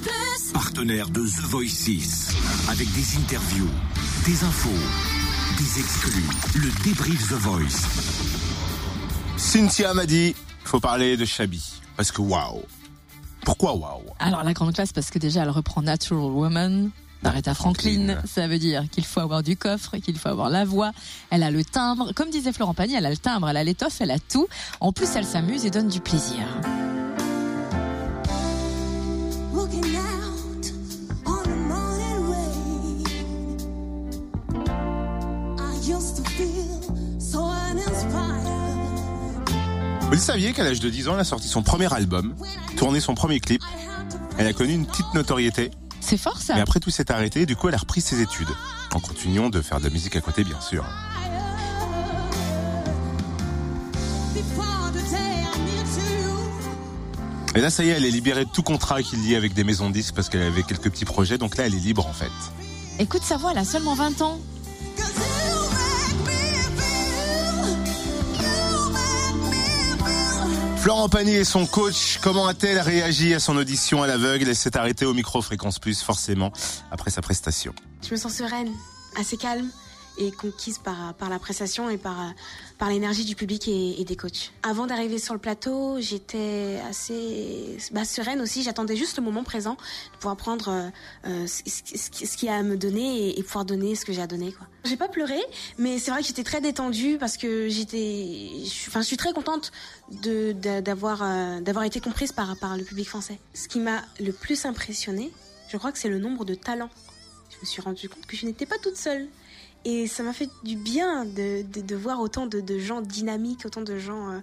Plus. Partenaire de The Voice 6. Avec des interviews, des infos, des exclus. Le débrief The Voice. Cynthia m'a dit, faut parler de Chabi. Parce que waouh. Pourquoi waouh? Alors la grande classe parce que déjà elle reprend Natural Woman d'Aretha Franklin. Franklin. Ça veut dire qu'il faut avoir du coffre, qu'il faut avoir la voix. Elle a le timbre. Comme disait Florent Pagny, elle a le timbre, elle a l'étoffe, elle a tout. En plus, elle s'amuse et donne du plaisir. Vous saviez qu'à l'âge de 10 ans, elle a sorti son premier album, tourné son premier clip. Elle a connu une petite notoriété, C'est fort ça. mais après tout s'est arrêté. Et du coup, elle a repris ses études. En continuant de faire de la musique à côté, bien sûr. Et là, ça y est, elle est libérée de tout contrat qu'il y ait avec des maisons de disques parce qu'elle avait quelques petits projets. Donc là, elle est libre en fait. Écoute sa voix, elle a seulement 20 ans. Florent Pagny et son coach, comment a-t-elle réagi à son audition à l'aveugle? Elle s'est arrêtée au micro Fréquence Plus, forcément, après sa prestation. Je me sens sereine, assez calme et conquise par, par la prestation et par, l'énergie du public et, des coachs. Avant d'arriver sur le plateau, j'étais assez bah, sereine aussi. J'attendais juste le moment présent de pouvoir prendre euh, euh, ce, qu'il y a à me donner et, pouvoir donner ce que j'ai à donner. Quoi. J'ai pas pleuré, mais c'est vrai que j'étais très détendue parce que j'étais, enfin, je suis très contente euh, d'avoir été comprise par par le public français. Ce qui m'a le plus impressionnée, je crois que c'est le nombre de talents je me suis rendu compte que je n'étais pas toute seule. Et ça m'a fait du bien de, de, voir autant de, gens dynamiques, autant de gens euh,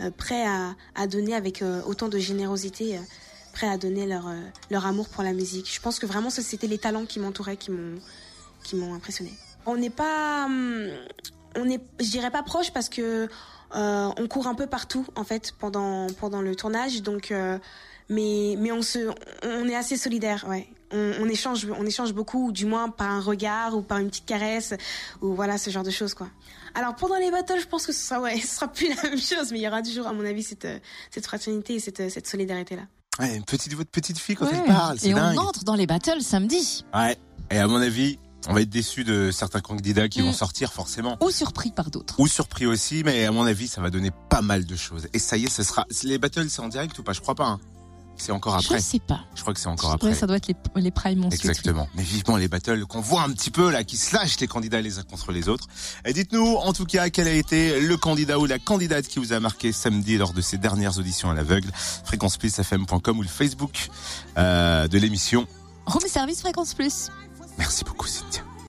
euh, prêts à, donner avec euh, autant de générosité, prêts à donner leur, leur amour pour la musique. Je pense que vraiment, c'était les talents qui m'entouraient qui m'ont qui impressionné. On n'est pas, hum, on est, je dirais pas proche parce que on court un peu partout en fait pendant pendant le tournage, donc mais mais on se, on est assez solidaires, ouais. On, on échange, on échange beaucoup, ou du moins par un regard ou par une petite caresse ou voilà ce genre de choses quoi. Alors pendant les battles, je pense que ce sera ouais, ce sera plus la même chose, mais il y aura toujours à mon avis cette cette fraternité et cette cette solidarité là. Ouais, une petite voix de petite fille quand Ouais. elle parle, c'est Et on entre dans les battles samedi. Ouais. Et à mon avis, on va être déçu de certains candidats qui Mm. vont sortir forcément. Ou surpris par d'autres. Ou surpris aussi, mais à mon avis, ça va donner pas mal de choses. Et ça y est, ce sera. Les battles, c'est en direct ou pas? Je crois pas. hein. C'est encore après. Je sais pas. Je crois que c'est encore Ouais, après. ça doit être les, les oui. Exactement. Mais vivement les battles qu'on voit un petit peu là, qui se lâchent les candidats les uns contre les autres. Et dites-nous en tout cas quel a été le candidat ou la candidate qui vous a marqué samedi lors de ces dernières auditions à l'aveugle. fréquenceplusfm.com ou le Facebook euh, de l'émission. Home Service Fréquence Plus. Merci beaucoup. Cindy.